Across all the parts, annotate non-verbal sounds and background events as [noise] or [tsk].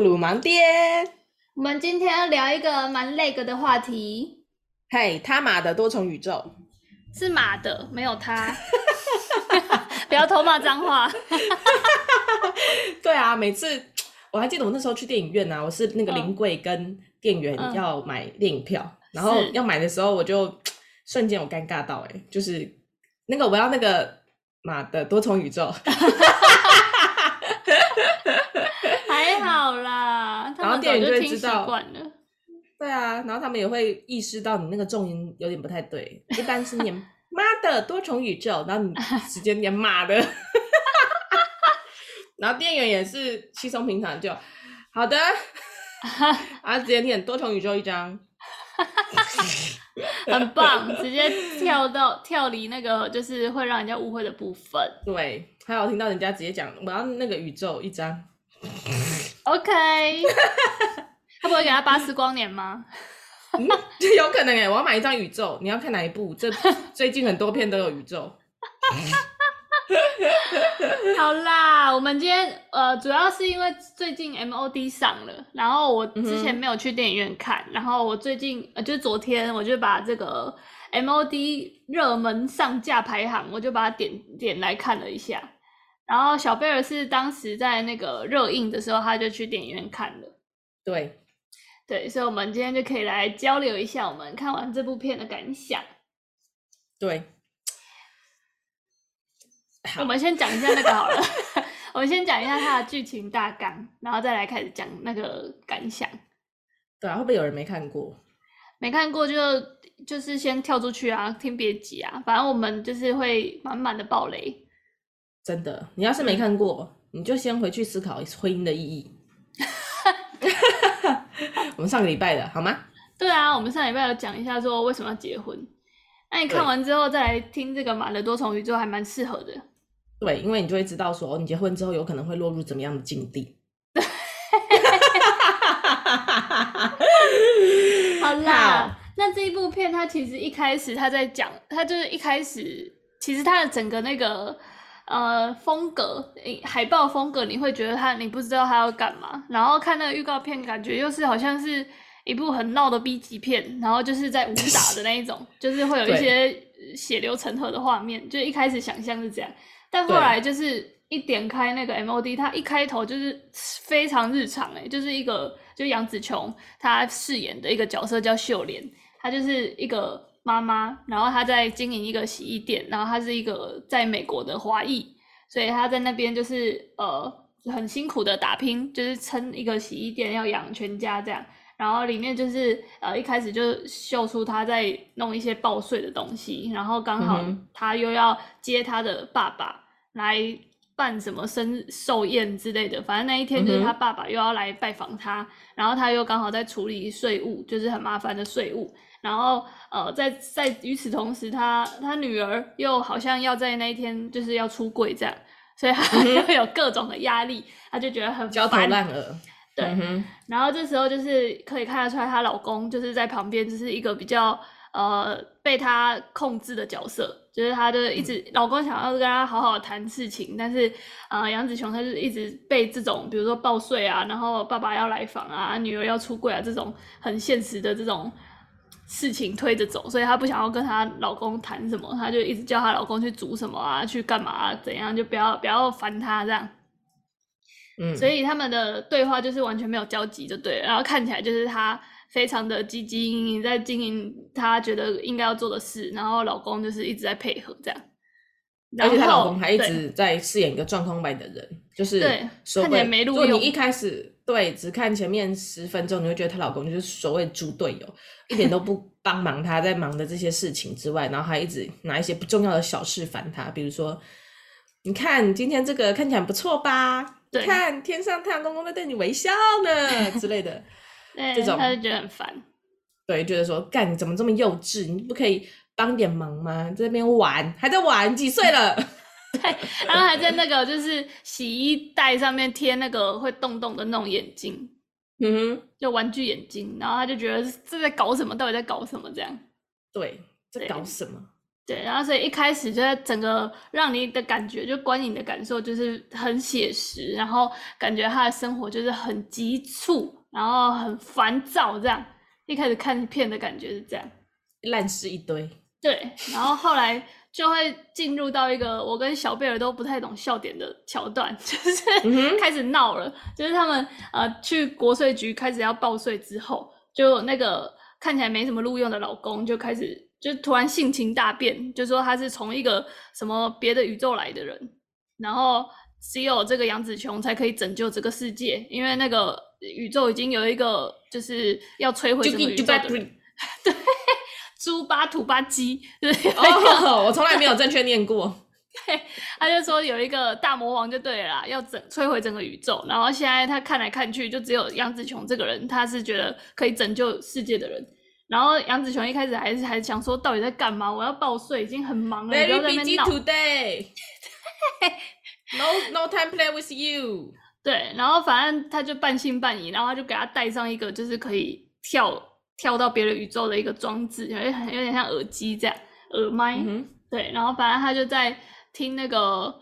露露盲爹。我们今天要聊一个蛮累个的话题。嘿，他马的多重宇宙是马的，没有他。[laughs] [laughs] 不要偷骂脏话。[laughs] 对啊，每次 [tsk] 我还记得我那时候去电影院啊，我是那个临柜跟店员要买电影票，嗯、然后要买的时候我就 [tsk] 瞬间我尴尬到、欸，哎，就是那个我要那个马的多重宇宙。还好啦，然后店员就会知道，对啊，然后他们也会意识到你那个重音有点不太对，一般是念妈的多重宇宙，然后你 [laughs] 直接念妈的，然后店员也是稀松平常就好的，[laughs] 然后直接念多重宇宙一张，[laughs] 很棒，直接跳到跳离那个就是会让人家误会的部分，对，还有听到人家直接讲我要那个宇宙一张。OK，[laughs] 他不会给他巴斯光年吗？嗯，[laughs] 有可能哎，我要买一张宇宙，你要看哪一部？这 [laughs] 最近很多片都有宇宙。好啦，我们今天呃，主要是因为最近 MOD 上了，然后我之前没有去电影院看，嗯、然后我最近呃，就是昨天我就把这个 MOD 热门上架排行，我就把它点点来看了一下。然后小贝尔是当时在那个热映的时候，他就去电影院看了。对，对，所以，我们今天就可以来交流一下我们看完这部片的感想。对，我们先讲一下那个好了。[laughs] [laughs] 我们先讲一下它的剧情大纲，然后再来开始讲那个感想。对啊，会不会有人没看过？没看过就就是先跳出去啊，听别急啊，反正我们就是会满满的暴雷。真的，你要是没看过，嗯、你就先回去思考婚姻的意义。[laughs] 我们上个礼拜的好吗？对啊，我们上礼拜有讲一下说为什么要结婚。那你看完之后再来听这个马的多重宇宙，还蛮适合的。对，因为你就会知道说，你结婚之后有可能会落入怎么样的境地。[laughs] 好啦，好，那这一部片它其实一开始他在讲，它就是一开始其实它的整个那个。呃，风格，海报风格，你会觉得他，你不知道他要干嘛。然后看那个预告片，感觉又是好像是一部很闹的 B 级片，然后就是在武打的那一种，就是会有一些血流成河的画面。就一开始想象是这样，但后来就是一点开那个 MOD，它一开头就是非常日常，诶，就是一个就杨紫琼她饰演的一个角色叫秀莲，她就是一个。妈妈，然后她在经营一个洗衣店，然后她是一个在美国的华裔，所以她在那边就是呃很辛苦的打拼，就是撑一个洗衣店要养全家这样。然后里面就是呃一开始就秀出她在弄一些报税的东西，然后刚好她又要接她的爸爸来办什么生日寿宴之类的，反正那一天就是他爸爸又要来拜访她，然后他又刚好在处理税务，就是很麻烦的税务。然后，呃，在在与此同时，他他女儿又好像要在那一天就是要出柜这样，所以他 [laughs] 又有各种的压力，他就觉得很焦头烂额。对，嗯、然后这时候就是可以看得出来，她老公就是在旁边，就是一个比较呃被她控制的角色，就是她就一直、嗯、老公想要跟她好好谈事情，但是呃杨子琼她就一直被这种比如说报税啊，然后爸爸要来访啊，女儿要出柜啊这种很现实的这种。事情推着走，所以她不想要跟她老公谈什么，她就一直叫她老公去煮什么啊，去干嘛啊，怎样就不要不要烦她这样。嗯，所以他们的对话就是完全没有交集，就对了。然后看起来就是她非常的积极营营在经营她觉得应该要做的事，然后老公就是一直在配合这样。而且她老公还一直在饰演一个状况外的人，就是对，看起来没路用。你一开始。对，只看前面十分钟，你会觉得她老公就是所谓猪队友，一点都不 [laughs] 帮忙她在忙的这些事情之外，然后还一直拿一些不重要的小事烦她，比如说，你看今天这个看起来不错吧？对，看天上太阳公公在对你微笑呢 [laughs] 之类的，这种他就觉得很烦。对，觉得说干你怎么这么幼稚？你不可以帮点忙吗？在那边玩，还在玩，几岁了？[laughs] 对，然后还在那个就是洗衣袋上面贴那个会动动的那种眼睛，嗯哼，就玩具眼睛，然后他就觉得这在搞什么？到底在搞什么？这样，对，在搞什么？对，然后所以一开始就在整个让你的感觉，就观影的感受就是很写实，然后感觉他的生活就是很急促，然后很烦躁这样。一开始看片的感觉是这样，烂事一堆。对，然后后来就会进入到一个我跟小贝尔都不太懂笑点的桥段，[laughs] 就是开始闹了，就是他们呃去国税局开始要报税之后，就那个看起来没什么录用的老公就开始。就突然性情大变，就说他是从一个什么别的宇宙来的人，然后只有这个杨紫琼才可以拯救这个世界，因为那个宇宙已经有一个就是要摧毁整个宇宙的人，[laughs] 对，猪八土八鸡，对，哦，[laughs] 我从来没有正确念过。对，他就说有一个大魔王就对了啦，要整摧毁整个宇宙，然后现在他看来看去，就只有杨紫琼这个人，他是觉得可以拯救世界的人。然后杨紫琼一开始还是还想说，到底在干嘛？我要报税，已经很忙了，不要在那边闹。Today. [laughs] No no time play with you。对，然后反正他就半信半疑，然后他就给他戴上一个就是可以跳跳到别的宇宙的一个装置，有点有点像耳机这样，耳麦。嗯、对，然后反正他就在听那个。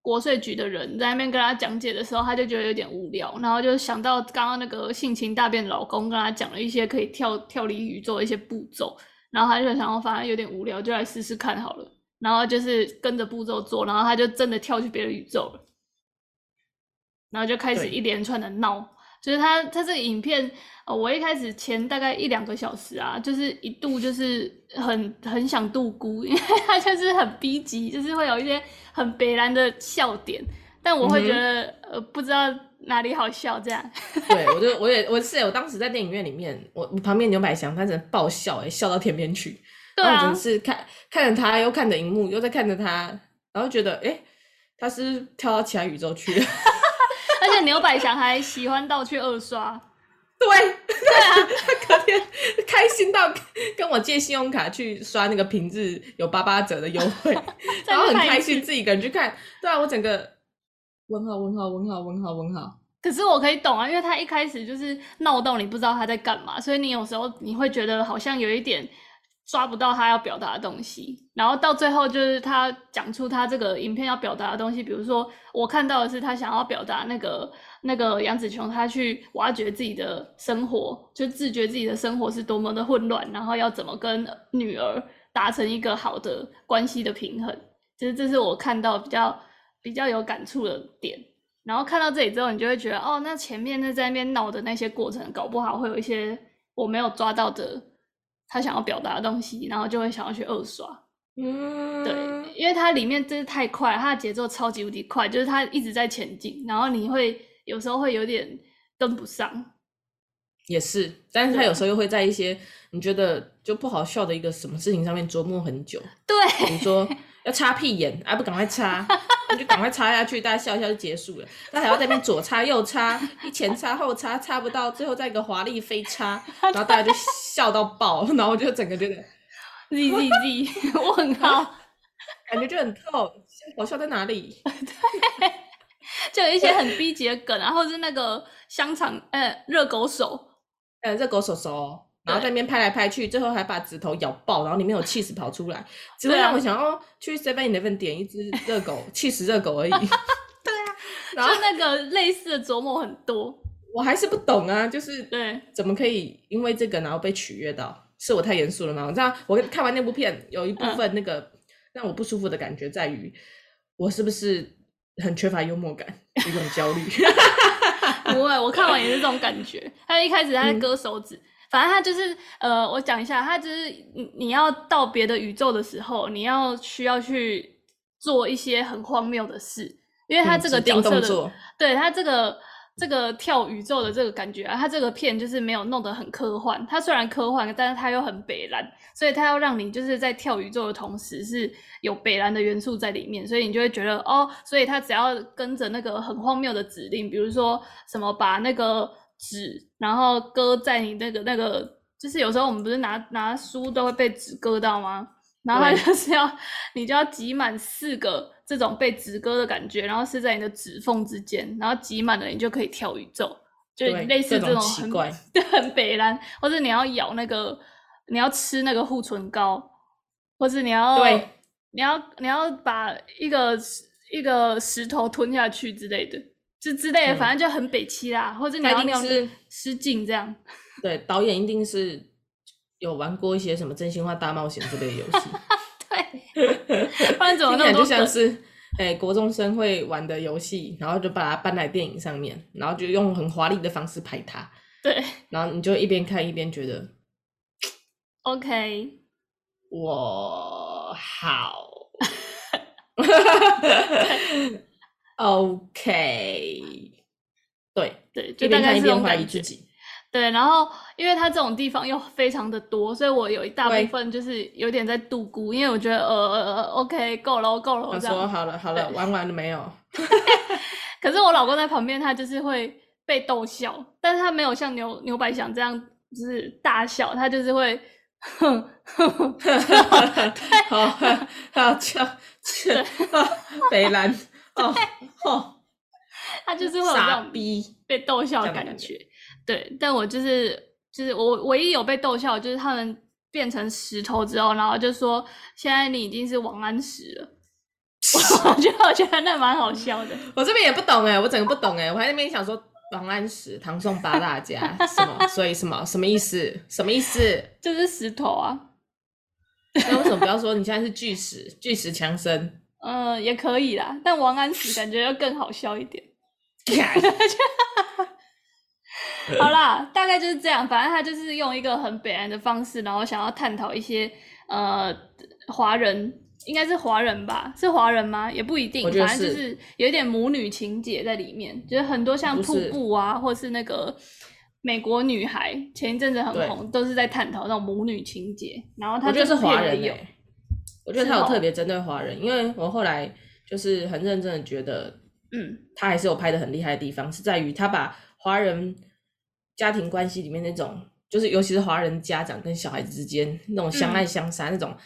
国税局的人在那边跟他讲解的时候，他就觉得有点无聊，然后就想到刚刚那个性情大变的老公跟他讲了一些可以跳跳离宇宙的一些步骤，然后他就想说，反正有点无聊，就来试试看好了。然后就是跟着步骤做，然后他就真的跳去别的宇宙了，然后就开始一连串的闹。就是他他这个影片，呃，我一开始前大概一两个小时啊，就是一度就是很很想度孤，因为他就是很逼急，就是会有一些很北烂的笑点，但我会觉得、嗯、呃不知道哪里好笑这样。[laughs] 对，我就我也我是我当时在电影院里面，我旁边牛百祥他只能爆笑哎，笑到天边去。对啊。然后就是看看着他，又看着荧幕，又在看着他，然后觉得哎，他是跳到其他宇宙去了。[laughs] 牛百祥还喜欢到去二刷，对对啊，[laughs] 他隔天开心到跟我借信用卡去刷那个平日有八八折的优惠，[laughs] 然后很开心自己一个人去看。对啊，我整个问号问号问号问号问号。可是我可以懂啊，因为他一开始就是闹到你不知道他在干嘛，所以你有时候你会觉得好像有一点。抓不到他要表达的东西，然后到最后就是他讲出他这个影片要表达的东西，比如说我看到的是他想要表达那个那个杨紫琼，他去挖掘自己的生活，就自觉自己的生活是多么的混乱，然后要怎么跟女儿达成一个好的关系的平衡，其实这是我看到比较比较有感触的点。然后看到这里之后，你就会觉得哦，那前面那在那边闹的那些过程，搞不好会有一些我没有抓到的。他想要表达的东西，然后就会想要去二刷，嗯，对，因为它里面真是太快，它的节奏超级无敌快，就是它一直在前进，然后你会有时候会有点跟不上，也是，但是他有时候又会在一些你觉得就不好笑的一个什么事情上面琢磨很久，对，比如说要擦屁眼，还不赶快擦。那就赶快插下去，大家笑一笑就结束了。他还要在那边左插右插，一前插后插，插不到，最后再一个华丽飞插，然后大家就笑到爆，然后我就整个觉得，z z z，我很好，[laughs] 感觉就很透，好笑在哪里？对，就有一些很逼急的梗，然后是那个香肠，呃，热狗手，呃，热狗手手。然后在那边拍来拍去，最后还把指头咬爆，然后里面有起司跑出来，只会让我想要去 Seven Eleven 点一只热狗，起司热狗而已。[laughs] 对啊，[laughs] 然后那个类似的琢磨很多，我还是不懂啊，就是对，怎么可以因为这个然后被取悦到？是我太严肃了吗？我知道，我看完那部片有一部分那个让我不舒服的感觉在于，我是不是很缺乏幽默感，一种焦虑？[laughs] 不会，我看完也是这种感觉。他一开始他在割手指。嗯反正他就是，呃，我讲一下，他就是你你要到别的宇宙的时候，你要需要去做一些很荒谬的事，因为他这个角色的，嗯、对他这个这个跳宇宙的这个感觉啊，他这个片就是没有弄得很科幻，他虽然科幻，但是他又很北蓝，所以他要让你就是在跳宇宙的同时是有北蓝的元素在里面，所以你就会觉得哦，所以他只要跟着那个很荒谬的指令，比如说什么把那个。纸，然后搁在你那个那个，就是有时候我们不是拿拿书都会被纸割到吗？然后它就是要你就要挤满四个这种被纸割的感觉，然后是在你的指缝之间，然后挤满了你就可以跳宇宙，就类似这种很奇怪 [laughs] 很北蓝，或者你要咬那个你要吃那个护唇膏，或者你要对，你要你要把一个一个石头吞下去之类的，就之类的，反正就很北七啦，或者你要那种失禁这样。[laughs] 对，导演一定是有玩过一些什么真心话大冒险之类的游戏。[laughs] 对，不然怎么那么就像是哎、欸、国中生会玩的游戏，然后就把它搬来电影上面，然后就用很华丽的方式拍它。对，然后你就一边看一边觉得，[laughs] OK，我好，OK，对对，就一边看一边怀疑自己。对，然后因为它这种地方又非常的多，所以我有一大部分就是有点在度估，因为我觉得呃呃呃，OK，够了，够了。我说好了，好了，玩完了没有？[laughs] 可是我老公在旁边，他就是会。被逗笑，但是他没有像牛牛百祥这样就是大笑，他就是会哼哼哼，好好笑，对，[laughs] [laughs] 北兰哦哦，[laughs] 他就是会有这种逼被逗笑的感觉，对，但我就是就是我唯一有被逗笑，就是他们变成石头之后，然后就说现在你已经是王安石了，[laughs] 我觉得我觉得那蛮好笑的，[laughs] 我这边也不懂哎，我整个不懂哎，我还在那边想说。王安石，唐宋八大家，什么？所以什么？什么意思？什么意思？就是石头啊。那为什么不要说你现在是巨石？巨石强森？嗯，也可以啦。但王安石感觉要更好笑一点。[laughs] [laughs] 好啦，大概就是这样。反正他就是用一个很北岸的方式，然后想要探讨一些呃华人。应该是华人吧？是华人吗？也不一定，反正就是有一点母女情节在里面，就是很多像瀑布啊，或是那个美国女孩，前一阵子很红，都是在探讨那种母女情节。然后他就是华人有，我觉得他有特别针对华人，因为我后来就是很认真的觉得，嗯，他还是有拍的很厉害的地方，是在于他把华人家庭关系里面那种，就是尤其是华人家长跟小孩子之间那种相爱相杀那种。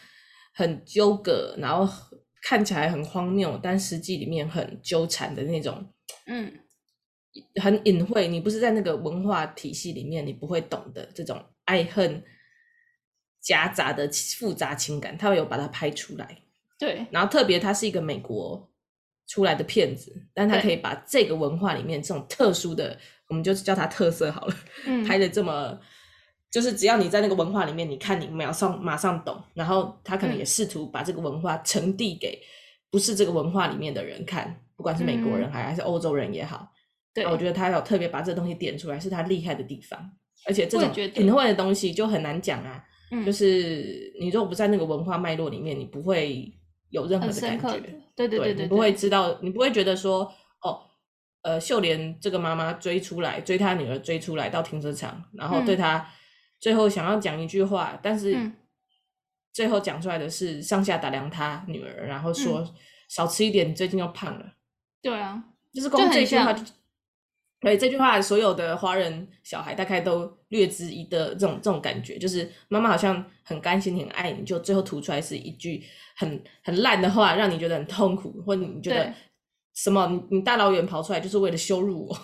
很纠葛，然后看起来很荒谬，但实际里面很纠缠的那种，嗯，很隐晦。你不是在那个文化体系里面，你不会懂的这种爱恨夹杂的复杂情感，他会有把它拍出来。对，然后特别他是一个美国出来的片子，但他可以把这个文化里面这种特殊的，我们就叫它特色好了，嗯，[laughs] 拍的这么。就是只要你在那个文化里面，你看你马上马上懂，然后他可能也试图把这个文化传递给不是这个文化里面的人看，不管是美国人还还是欧洲人也好。对，我觉得他有特别把这个东西点出来，是他厉害的地方。而且这种隐晦的东西就很难讲啊，就是你如果不在那个文化脉络里面，你不会有任何的感觉。对对对对，你不会知道，你不会觉得说，哦，呃，秀莲这个妈妈追出来，追她女儿追出来到停车场，然后对她。最后想要讲一句话，但是最后讲出来的是上下打量她女儿，然后说、嗯、少吃一点，你最近又胖了。对啊，就是光这句话就，对这句话，所有的华人小孩大概都略知一的这种这种感觉，就是妈妈好像很甘心、很爱你，就最后吐出来是一句很很烂的话，让你觉得很痛苦，或你觉得什么你，你大老远跑出来就是为了羞辱我，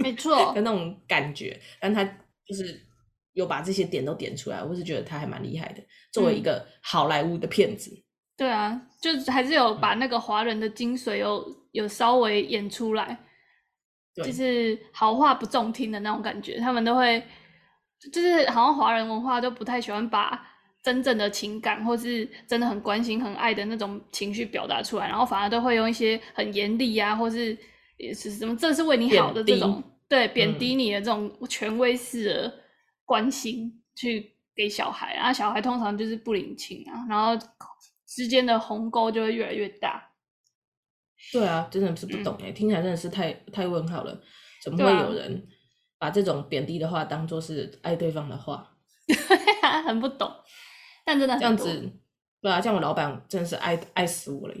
没 [laughs] 错的那种感觉，但他就是。有把这些点都点出来，我是觉得他还蛮厉害的。作为一个好莱坞的骗子，嗯，对啊，就还是有把那个华人的精髓有有稍微演出来，就是好话不中听的那种感觉。他们都会，就是好像华人文化都不太喜欢把真正的情感或是真的很关心、很爱的那种情绪表达出来，然后反而都会用一些很严厉啊，或是也是什么这是为你好的这种，对，贬低你的这种权威式的。关心去给小孩，然后小孩通常就是不领情啊，然后之间的鸿沟就会越来越大。对啊，真的是不懂哎、嗯，听起来真的是太太问号了，怎么会有人把这种贬低的话当做是爱对方的话？[laughs] 很不懂，但真的很这样子，对啊，像我老板真的是爱爱死我了。[laughs] [laughs]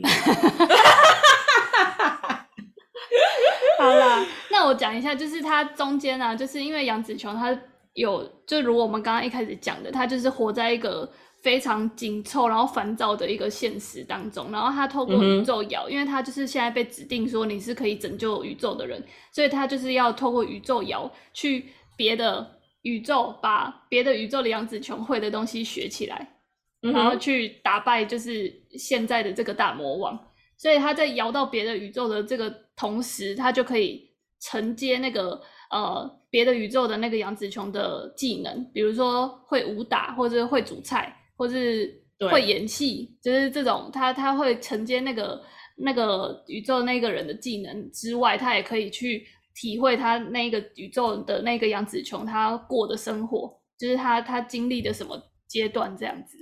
好啦，那我讲一下，就是他中间啊，就是因为杨紫琼她。有，就如我们刚刚一开始讲的，他就是活在一个非常紧凑，然后烦躁的一个现实当中。然后他透过宇宙摇、嗯，因为他就是现在被指定说你是可以拯救宇宙的人，所以他就是要透过宇宙摇去别的宇宙，把别的宇宙的杨紫琼会的东西学起来。然后去打败就是现在的这个大魔王。所以他在摇到别的宇宙的这个同时，他就可以承接那个呃别的宇宙的那个杨紫琼的技能，比如说会武打，或者会煮菜，或是会演戏，就是这种他他会承接那个那个宇宙那个人的技能之外，他也可以去体会他那个宇宙的那个杨紫琼他过的生活，就是他他经历的什么阶段这样子。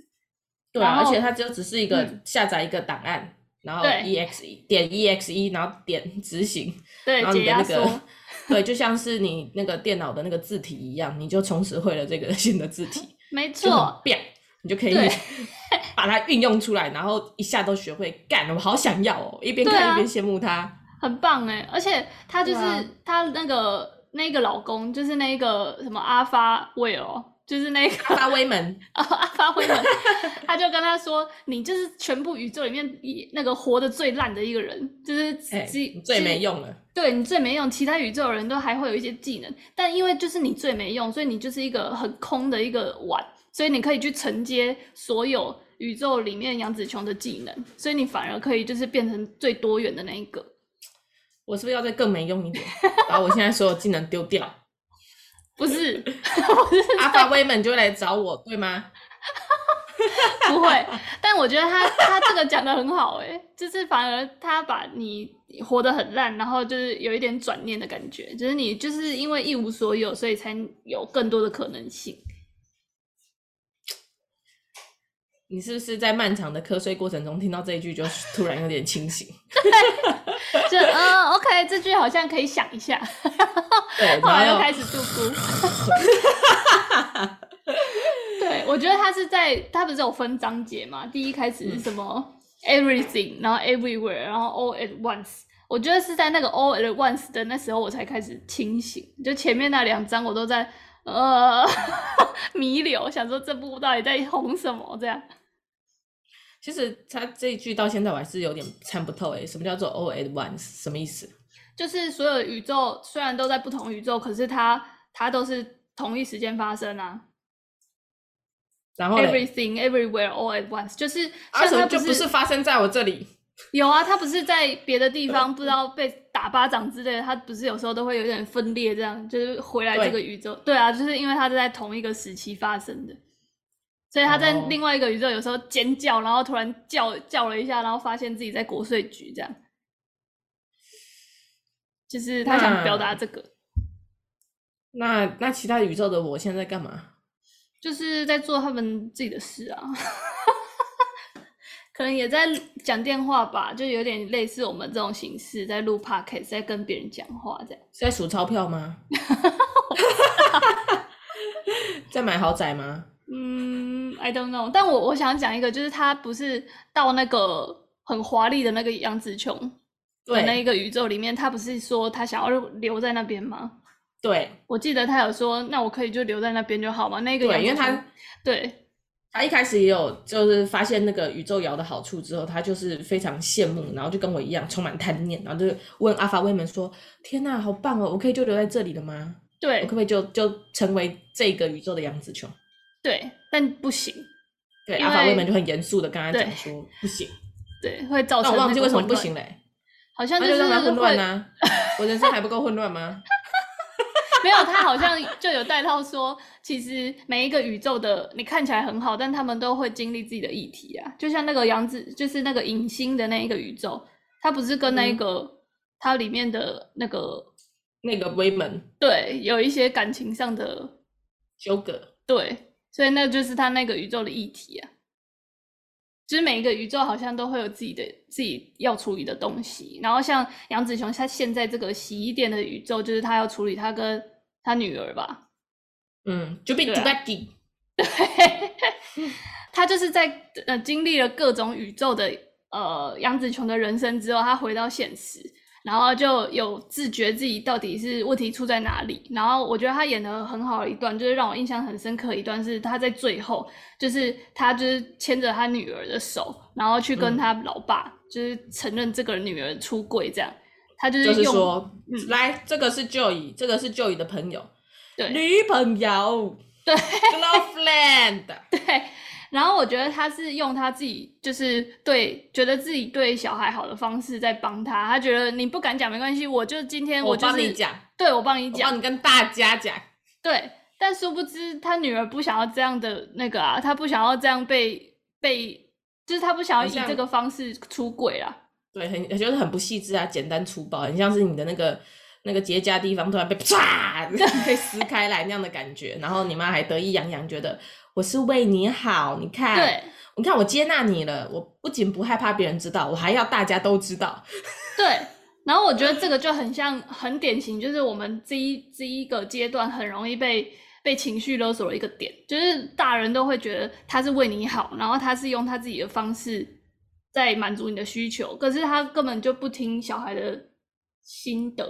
对啊，而且他就只是一个下载一个档案。嗯然后 exe 点 exe，然后点 [laughs] 执行，对，然后你的那个，对，就像是你那个电脑的那个字体一样，你就从此会了这个 [laughs] 新的字体，没错，变，你就可以 [laughs] 把它运用出来，然后一下都学会干，我好想要哦，一边看一边羡慕他，很棒哎，而且他就是他那个那个老公，就是那个什么阿发威哦。就是那个 [laughs] 阿发威门。啊，[laughs] 阿发威门，他就跟他说：“你就是全部宇宙里面一那个活得最烂的一个人，就是最最没用了。对，你最没用，其他宇宙的人都还会有一些技能，但因为就是你最没用，所以你就是一个很空的一个碗，所以你可以去承接所有宇宙里面杨紫琼的技能，所以你反而可以就是变成最多元的那一个。我是不是要再更没用一点，[laughs] 把我现在所有技能丢掉？”不是，[laughs] 阿发威们就会来找我，对吗？[laughs] 不会，但我觉得他他这个讲的很好，哎，就是反而他把你活得很烂，然后就是有一点转念的感觉，就是你就是因为一无所有，所以才有更多的可能性。你是不是在漫长的瞌睡过程中听到这一句，就突然有点清醒？[laughs] 就嗯，OK，这句好像可以想一下。对，后来又开始度咕。[laughs] 对，我觉得他是在，他不是有分章节嘛？第一开始是什么、嗯、？Everything，然后 Everywhere，然后 All at Once。我觉得是在那个 All at Once 的那时候，我才开始清醒。就前面那两章，我都在呃 [laughs] 弥留，想说这部到底在红什么这样。其实他这一句到现在我还是有点参不透诶，什么叫做 all at once？什么意思？就是所有宇宙虽然都在不同宇宙，可是它它都是同一时间发生啊。然后 everything everywhere all at once，就是而且就不是发生在我这里。有啊，它不是在别的地方，[laughs] 不知道被打巴掌之类的，它不是有时候都会有点分裂，这样就是回来这个宇宙。对，对啊，就是因为它是在同一个时期发生的。所以他在另外一个宇宙有时候尖叫，然后突然叫叫了一下，然后发现自己在国税局，这样，就是他想表达这个。那那，那其他宇宙的我现在在干嘛？就是在做他们自己的事啊，[laughs] 可能也在讲电话吧，就有点类似我们这种形式，在录 podcast，在跟别人讲话这样。是在数钞票吗？[laughs] 在买豪宅吗？嗯，I don't know，但我我想讲一个，就是他不是到那个很华丽的那个杨紫琼的那一个宇宙里面，他不是说他想要留在那边吗？对，我记得他有说，那我可以就留在那边就好吗？那个对，因为他对他一开始也有就是发现那个宇宙摇的好处之后，他就是非常羡慕，然后就跟我一样充满贪念，然后就问阿法威门说：“天哪，好棒哦，我可以就留在这里了吗？对，我可不可以就就成为这个宇宙的杨紫琼？”对，但不行。对，阿法威门就很严肃的跟他讲说不行。对，会造成。那我忘记为什么不行嘞？好像就是混乱啊！我人生还不够混乱吗？[laughs] 没有，他好像就有带到说，其实每一个宇宙的你看起来很好，但他们都会经历自己的议题啊。就像那个杨紫，就是那个影星的那一个宇宙，他不是跟那个他里面的那个那个威门对有一些感情上的纠葛，对。所以那就是他那个宇宙的议题啊，就是每一个宇宙好像都会有自己的自己要处理的东西。然后像杨子琼，他现在这个洗衣店的宇宙，就是他要处理他跟他女儿吧。嗯，就变 Dubai [laughs] 对，他就是在呃经历了各种宇宙的呃杨子琼的人生之后，他回到现实。然后就有自觉自己到底是问题出在哪里，然后我觉得他演的很好的一段，就是让我印象很深刻一段是他在最后，就是他就是牵着他女儿的手，然后去跟他老爸，嗯、就是承认这个女儿出柜，这样，他就是用就是说，嗯、来，这个是 Joey，这个是 Joey 的朋友，对，女朋友，对，Girlfriend，对，[laughs] 然后我觉得他是用他自己就是对觉得自己对小孩好的方式在帮他，他觉得你不敢讲没关系，我就今天我帮、就是、你讲，对我帮你讲，帮你跟大家讲，对。但殊不知他女儿不想要这样的那个啊，他不想要这样被被，就是他不想要以这个方式出轨啦。对，很就是很不细致啊，简单粗暴，很像是你的那个那个结痂地方突然被啪 [laughs] 被撕开来那样的感觉，然后你妈还得意洋洋，觉得我是为你好，你看，对，你看我接纳你了，我不仅不害怕别人知道，我还要大家都知道。[laughs] 对，然后我觉得这个就很像很典型，就是我们这一这一个阶段很容易被。被情绪勒索的一个点，就是大人都会觉得他是为你好，然后他是用他自己的方式在满足你的需求，可是他根本就不听小孩的心得，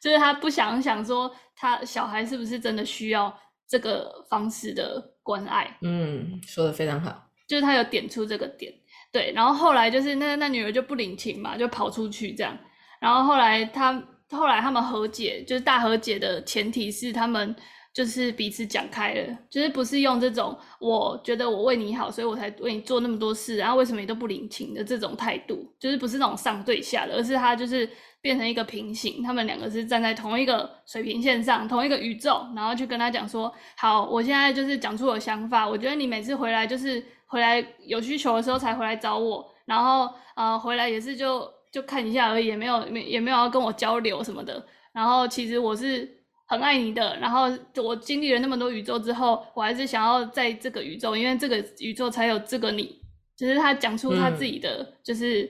就是他不想想说他小孩是不是真的需要这个方式的关爱。嗯，说的非常好，就是他有点出这个点，对，然后后来就是那那女儿就不领情嘛，就跑出去这样，然后后来他后来他们和解，就是大和解的前提是他们。就是彼此讲开了，就是不是用这种我觉得我为你好，所以我才为你做那么多事，然后为什么你都不领情的这种态度，就是不是那种上对下的，而是他就是变成一个平行，他们两个是站在同一个水平线上，同一个宇宙，然后去跟他讲说，好，我现在就是讲出我想法，我觉得你每次回来就是回来有需求的时候才回来找我，然后呃回来也是就就看一下而已，也没有没也没有要跟我交流什么的，然后其实我是。很爱你的，然后我经历了那么多宇宙之后，我还是想要在这个宇宙，因为这个宇宙才有这个你。只、就是他讲出他自己的就是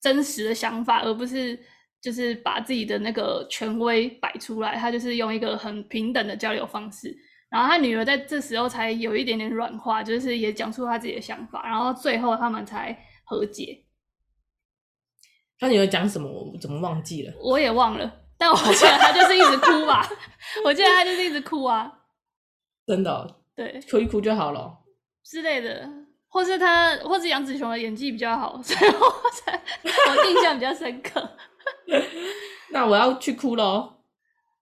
真实的想法，嗯、而不是就是把自己的那个权威摆出来。他就是用一个很平等的交流方式。然后他女儿在这时候才有一点点软化，就是也讲出他自己的想法。然后最后他们才和解。他女儿讲什么？我怎么忘记了？我也忘了。但我记得他就是一直哭吧，[laughs] 我记得他就是一直哭啊，[laughs] 真的、喔，对，哭一哭就好了之类的，或是他，或是杨紫琼的演技比较好，[laughs] 所以我才我印象比较深刻。那我要去哭喽。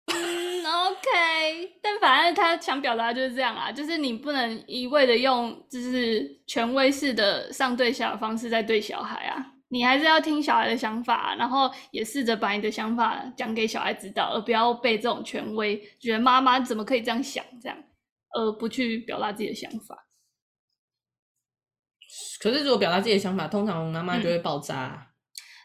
嗯，OK，但反正他想表达就是这样啊，就是你不能一味的用就是权威式的上对下的方式在对小孩啊。你还是要听小孩的想法，然后也试着把你的想法讲给小孩知道，而不要被这种权威觉得妈妈怎么可以这样想，这样，而不去表达自己的想法。可是如果表达自己的想法，通常妈妈就会爆炸。嗯。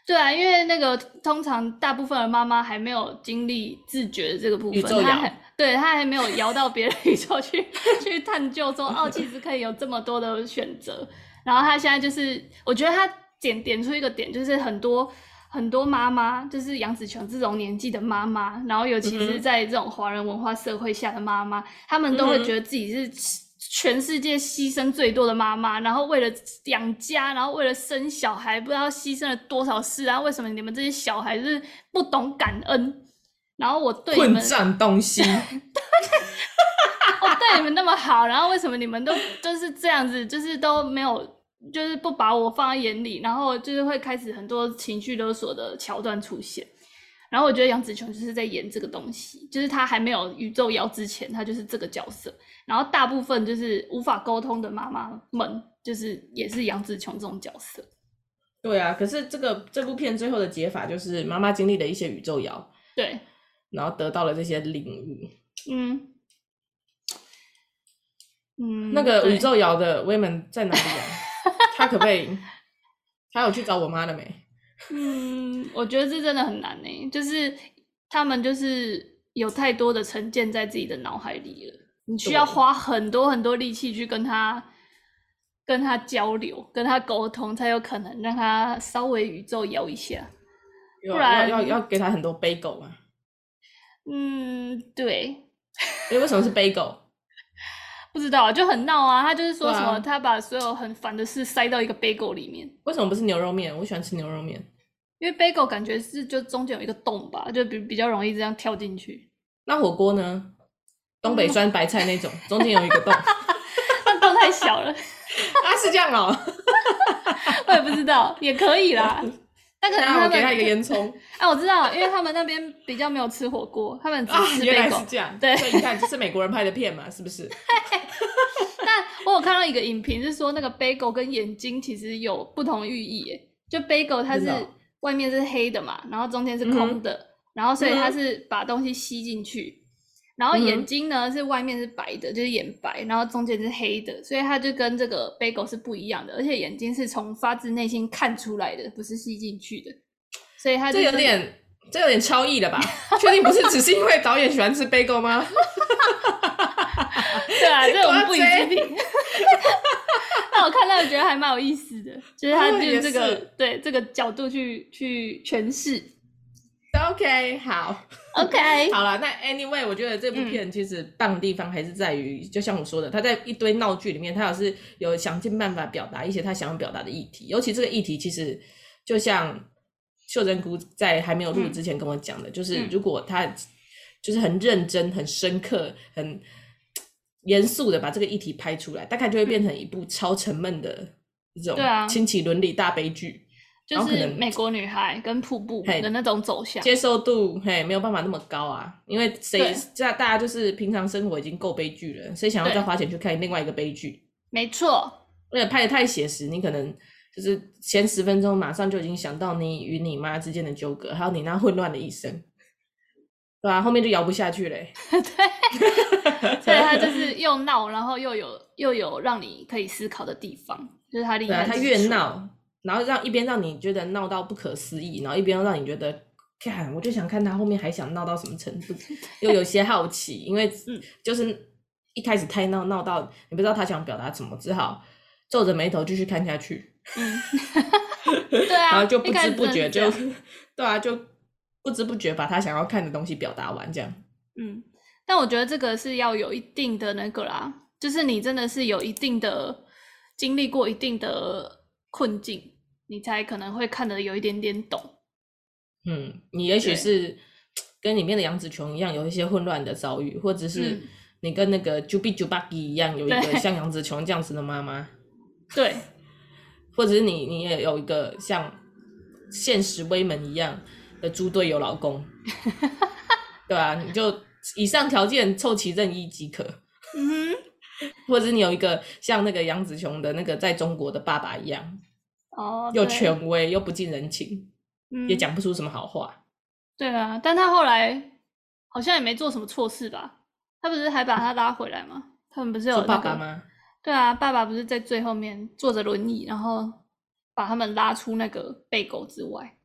对啊，因为那个通常大部分的妈妈还没有经历自觉的这个部分，她还对她还没有摇到别的宇宙去去探究说，哦，其实可以有这么多的选择。然后她现在就是，我觉得她。点点出一个点，就是很多很多妈妈，就是杨子琼这种年纪的妈妈，然后尤其是在这种华人文化社会下的妈妈，她、嗯、们都会觉得自己是全世界牺牲最多的妈妈，然后为了养家，然后为了生小孩，不知道牺牲了多少事啊！为什么你们这些小孩就是不懂感恩？然后我对你们混账东西，[laughs] 我对你们那么好，然后为什么你们都就是这样子，就是都没有。就是不把我放在眼里，然后就是会开始很多情绪勒索的桥段出现，然后我觉得杨紫琼就是在演这个东西，就是她还没有宇宙摇之前，她就是这个角色，然后大部分就是无法沟通的妈妈们，就是也是杨紫琼这种角色。对啊，可是这个这部片最后的解法就是妈妈经历了一些宇宙摇，对，然后得到了这些领悟，嗯嗯，那个宇宙摇的 women 在哪里啊？他可不可以？他有去找我妈了没？[laughs] 嗯，我觉得这真的很难呢。就是他们就是有太多的成见在自己的脑海里了，你需要花很多很多力气去跟他、跟他交流、跟他沟通，才有可能让他稍微宇宙摇一下。不然要要要给他很多 bagel 啊。嗯，对。诶，为什么是 bagel？不知道，就很闹啊！他就是说什么，他把所有很烦的事塞到一个 bagel 里面。为什么不是牛肉面？我喜欢吃牛肉面，因为 bagel 感觉是就中间有一个洞吧，就比比较容易这样跳进去。那火锅呢？东北酸白菜那种，中间有一个洞，[laughs] 那洞太小了。啊，是这样哦、喔。[laughs] 我也不知道，也可以啦。那可能他们给他一个烟囱。[laughs] 啊，我知道，因为他们那边比较没有吃火锅，他们只吃贝果。原来是这样。对，所以你看，这是美国人拍的片嘛，是不是？[laughs] 但我有看到一个影评是说，那个 bagel 跟眼睛其实有不同寓意耶。就 bagel 它是外面是黑的嘛，然后中间是空的，嗯、然后所以它是把东西吸进去。然后眼睛呢、嗯、是外面是白的，就是眼白，然后中间是黑的，所以它就跟这个 bagel 是不一样的。而且眼睛是从发自内心看出来的，不是吸进去的。所以它、就是、这有点，这有点超意了吧？确定不是只是因为导演喜欢吃 bagel 吗？[laughs] 对啊，这我们不予置评。[laughs] 那我看到我觉得还蛮有意思的，就是他用这个对这个角度去去诠释。OK，好，OK，[laughs] 好了。那 Anyway，我觉得这部片其实棒的地方还是在于，嗯、就像我说的，他在一堆闹剧里面，他老是有想尽办法表达一些他想要表达的议题。尤其这个议题，其实就像秀珍姑在还没有录之前跟我讲的，嗯、就是如果他就是很认真、很深刻、很严肃的把这个议题拍出来，大概就会变成一部超沉闷的这种亲戚伦理大悲剧。就是美国女孩跟瀑布的那种走向，接受度嘿没有办法那么高啊，因为谁在大家就是平常生活已经够悲剧了，谁想要再花钱去看另外一个悲剧？没错，而且拍的太写实，你可能就是前十分钟马上就已经想到你与你妈之间的纠葛，还有你那混乱的一生，对吧、啊？后面就摇不下去嘞。[laughs] 对，[laughs] 所以他就是又闹，然后又有又有让你可以思考的地方，就是他厉害。他越闹。然后让一边让你觉得闹到不可思议，然后一边又让你觉得，看我就想看他后面还想闹到什么程度，[laughs] 又有些好奇，因为就是一开始太闹闹到你不知道他想表达什么，只好皱着眉头继续看下去。嗯，[laughs] 对啊，然后就不知不觉就，[laughs] 对啊，就不知不觉把他想要看的东西表达完，这样。嗯，但我觉得这个是要有一定的那个啦，就是你真的是有一定的经历过一定的困境。你才可能会看得有一点点懂，嗯，你也许是跟里面的杨紫琼一样，有一些混乱的遭遇，或者是你跟那个 Jubi Jubaki 一样，有一个像杨紫琼这样子的妈妈，[laughs] 对，[laughs] 或者是你你也有一个像现实威门一样的猪队友老公，[laughs] 对吧、啊？你就以上条件凑齐任意即可，嗯哼，或者是你有一个像那个杨紫琼的那个在中国的爸爸一样。哦，又权威又不近人情，嗯、也讲不出什么好话。对啊，但他后来好像也没做什么错事吧？他不是还把他拉回来吗？他们不是有、那个、爸爸吗？对啊，爸爸不是在最后面坐着轮椅，然后把他们拉出那个被狗之外。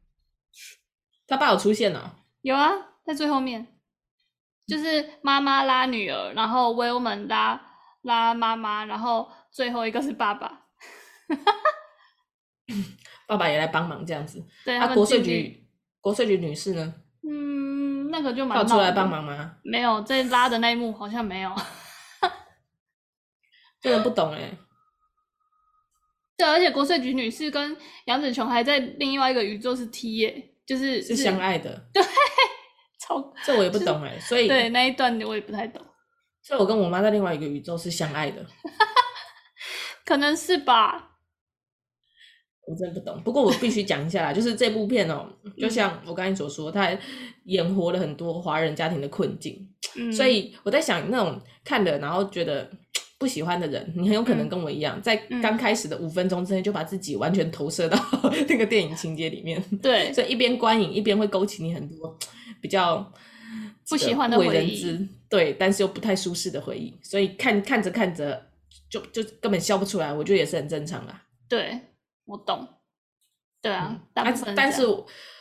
他爸有出现呢？有啊，在最后面，就是妈妈拉女儿，然后 Wellman 拉拉妈妈，然后最后一个是爸爸。[laughs] 爸爸也来帮忙，这样子。对，啊，国税局，国税局女士呢？嗯，那个就蛮。要出来帮忙吗？没有，在拉的那一幕好像没有。[laughs] 真的不懂哎。对，而且国税局女士跟杨紫琼还在另外一个宇宙是 T 耶，就是是相爱的。对，[laughs] 超这我也不懂哎，所以对那一段我也不太懂。所以我跟我妈在另外一个宇宙是相爱的，[laughs] 可能是吧。我真不懂，不过我必须讲一下啦，就是这部片哦、喔，就像我刚才所说，它演活了很多华人家庭的困境，嗯、所以我在想，那种看了然后觉得不喜欢的人，你很有可能跟我一样，嗯、在刚开始的五分钟之内就把自己完全投射到 [laughs] 那个电影情节里面，对，[laughs] 所以一边观影一边会勾起你很多比较不喜欢的回忆，对，但是又不太舒适的回忆，所以看看着看着就就根本笑不出来，我觉得也是很正常啦，对。我懂，对啊，嗯、但是但是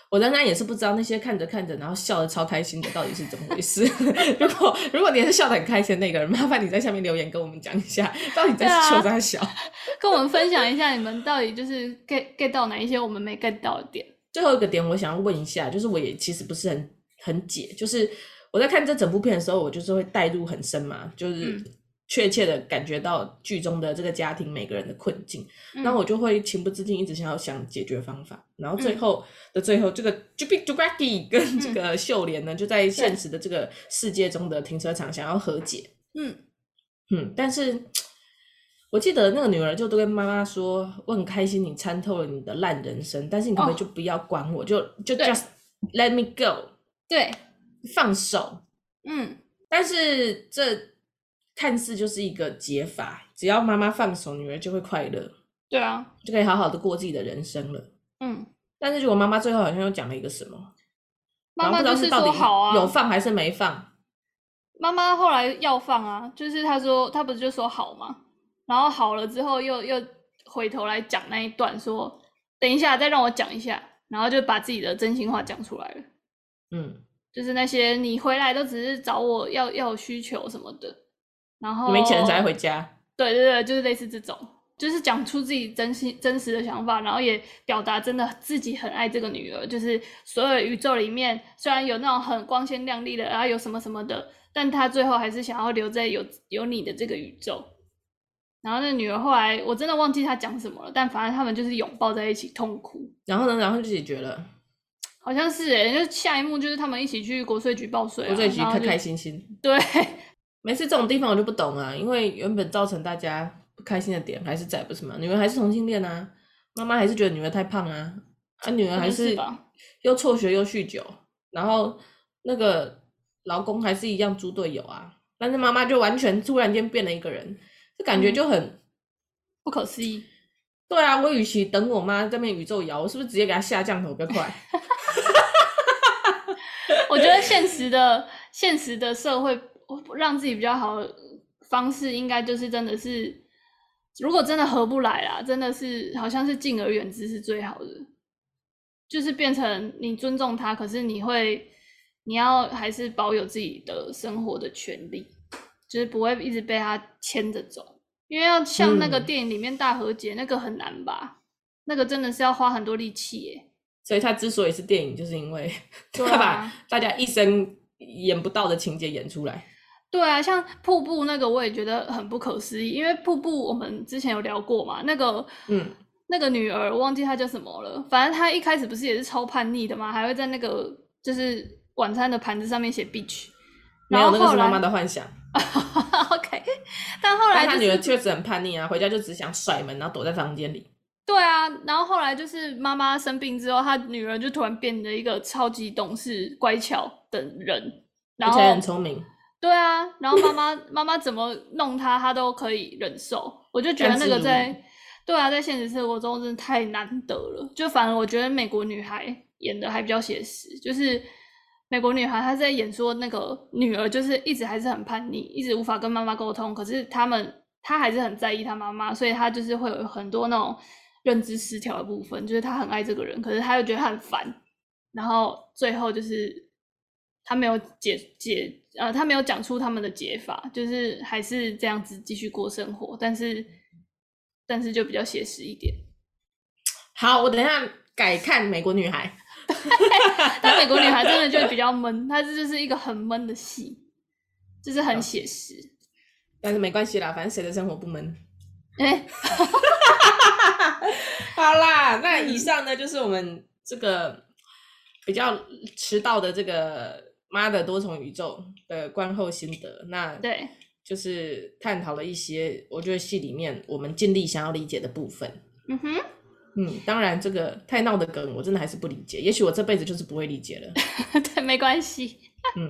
我仍然也是不知道那些看着看着然后笑得超开心的到底是怎么回事。[laughs] 如果如果你是笑得很开心的那个人，麻烦你在下面留言跟我们讲一下，到底在笑在笑，[laughs] 跟我们分享一下你们到底就是 get get 到哪一些我们没 get 到的点。最后一个点，我想要问一下，就是我也其实不是很很解，就是我在看这整部片的时候，我就是会带入很深嘛，就是。嗯确切的感觉到剧中的这个家庭每个人的困境，那、嗯、我就会情不自禁一直想要想解决方法，然后最后的最后，这个 Jubi Jubaki 跟这个秀莲呢，嗯、就在现实的这个世界中的停车场想要和解。嗯。嗯，但是我记得那个女儿就都跟妈妈说，我很开心你参透了你的烂人生，但是你可不可以就不要管我，哦、就就 just let me go，对，放手。嗯，但是这。看似就是一个解法，只要妈妈放手，女儿就会快乐。对啊，就可以好好的过自己的人生了。嗯，但是如果妈妈最后好像又讲了一个什么，妈妈就是说好啊，有放还是没放？妈妈后来要放啊，就是她说她不是就说好吗？然后好了之后又又回头来讲那一段说，说等一下再让我讲一下，然后就把自己的真心话讲出来了。嗯，就是那些你回来都只是找我要要有需求什么的，然后没钱才会回家。对对对，就是类似这种。就是讲出自己真心真实的想法，然后也表达真的自己很爱这个女儿。就是所有宇宙里面，虽然有那种很光鲜亮丽的，然后有什么什么的，但他最后还是想要留在有有你的这个宇宙。然后那女儿后来，我真的忘记她讲什么了，但反正他们就是拥抱在一起痛哭。然后呢，然后就解决了，好像是哎，就下一幕就是他们一起去国税局报税，国税局开开心心。对，[laughs] 每次这种地方我就不懂啊，因为原本造成大家。不开心的点还是在不是吗？女儿还是同性恋啊，妈妈还是觉得女儿太胖啊，啊女儿还是又辍学又酗酒，然后那个老公还是一样猪队友啊，但是妈妈就完全突然间变了一个人，这感觉就很、嗯、不可思议。对啊，我与其等我妈在那边宇宙摇，我是不是直接给她下降头比较快？[laughs] 我觉得现实的现实的社会让自己比较好的方式，应该就是真的是。如果真的合不来啦，真的是好像是敬而远之是最好的，就是变成你尊重他，可是你会，你要还是保有自己的生活的权利，就是不会一直被他牵着走，因为要像那个电影里面大和解，嗯、那个很难吧？那个真的是要花很多力气耶。所以他之所以是电影，就是因为 [laughs] 他把大家一生演不到的情节演出来。对啊，像瀑布那个我也觉得很不可思议，因为瀑布我们之前有聊过嘛，那个嗯，那个女儿我忘记她叫什么了，反正她一开始不是也是超叛逆的嘛，还会在那个就是晚餐的盘子上面写 bitch，没有，那个是妈妈的幻想。[laughs] OK，但后来、就是、但她女儿确实很叛逆啊，回家就只想甩门，然后躲在房间里。对啊，然后后来就是妈妈生病之后，她女儿就突然变得一个超级懂事、乖巧的人，然后很聪明。对啊，然后妈妈妈妈怎么弄她，她都可以忍受。我就觉得那个在，对啊，在现实生活中真的太难得了。就反而我觉得美国女孩演的还比较写实，就是美国女孩她在演说那个女儿，就是一直还是很叛逆，一直无法跟妈妈沟通。可是他们她还是很在意她妈妈，所以她就是会有很多那种认知失调的部分，就是他很爱这个人，可是他又觉得他很烦。然后最后就是他没有解解。呃，他没有讲出他们的解法，就是还是这样子继续过生活，但是但是就比较写实一点。好，我等一下改看《美国女孩》，但《美国女孩》真的就比较闷，它这就是一个很闷的戏，就是很写实。但是没关系啦，反正谁的生活不闷？哎、欸，好啦，那以上呢就是我们这个比较迟到的这个。妈的多重宇宙的观后心得，那对，就是探讨了一些我觉得戏里面我们尽力想要理解的部分。嗯哼，嗯，当然这个太闹的梗我真的还是不理解，也许我这辈子就是不会理解了。[laughs] 对，没关系。嗯，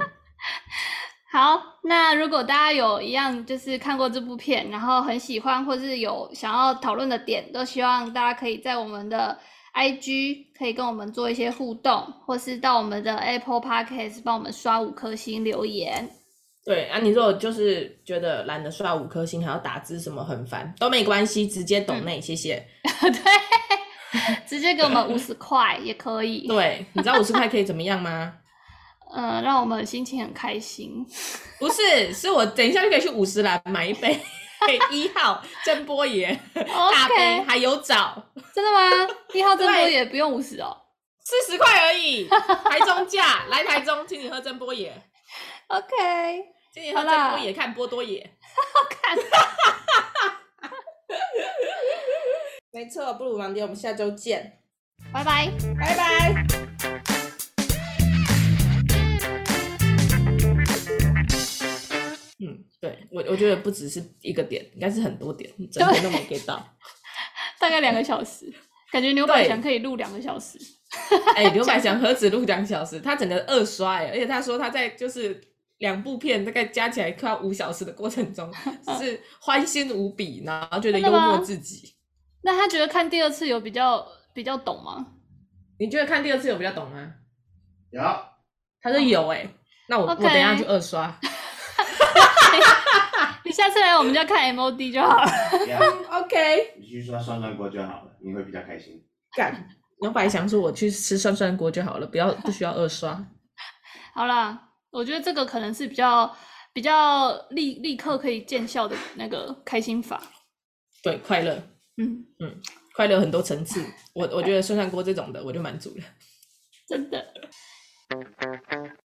好，那如果大家有一样就是看过这部片，然后很喜欢，或是有想要讨论的点，都希望大家可以在我们的。IG 可以跟我们做一些互动，或是到我们的 Apple Podcast 帮我们刷五颗星留言。对啊，你如果就是觉得懒得刷五颗星，还要打字什么很烦，都没关系，直接懂内，谢谢。[laughs] 对，直接给我们五十块也可以。对，你知道五十块可以怎么样吗？嗯，让我们心情很开心。[laughs] 不是，是我等一下就可以去五十岚买一杯。[laughs] 一号真波爷大杯还有找，[laughs] 真的吗？一号真波爷不用五十哦，四十块而已，台中价，来台中请你喝真波爷，OK，请你喝真波爷看波多野，好看，没错，布鲁盲点，我们下周见，拜拜，拜拜。我我觉得不只是一个点，应该是很多点，整天都没给到，[laughs] 大概两个小时，感觉牛百强可以录两个小时。哎、欸，[laughs] 牛百强何止录两小时，他整个二刷哎，而且他说他在就是两部片大概加起来快要五小时的过程中，[laughs] 是欢欣无比，然后觉得幽默自己。那他觉得看第二次有比较比较懂吗？你觉得看第二次有比较懂吗？有，他说有哎、欸，那我 Okay. 我等一下去二刷。[laughs] 你下次来我们家看 MOD 就好了。[laughs] [laughs] OK，你去刷涮涮锅就好了，你会比较开心。干，我本来想说我去吃涮涮锅就好了，不要不需要二刷。好啦，我觉得这个可能是比较比较立立刻可以见效的那个开心法。对，快乐，嗯嗯，快乐很多层次。我我觉得涮涮锅这种的我就满足了。真的。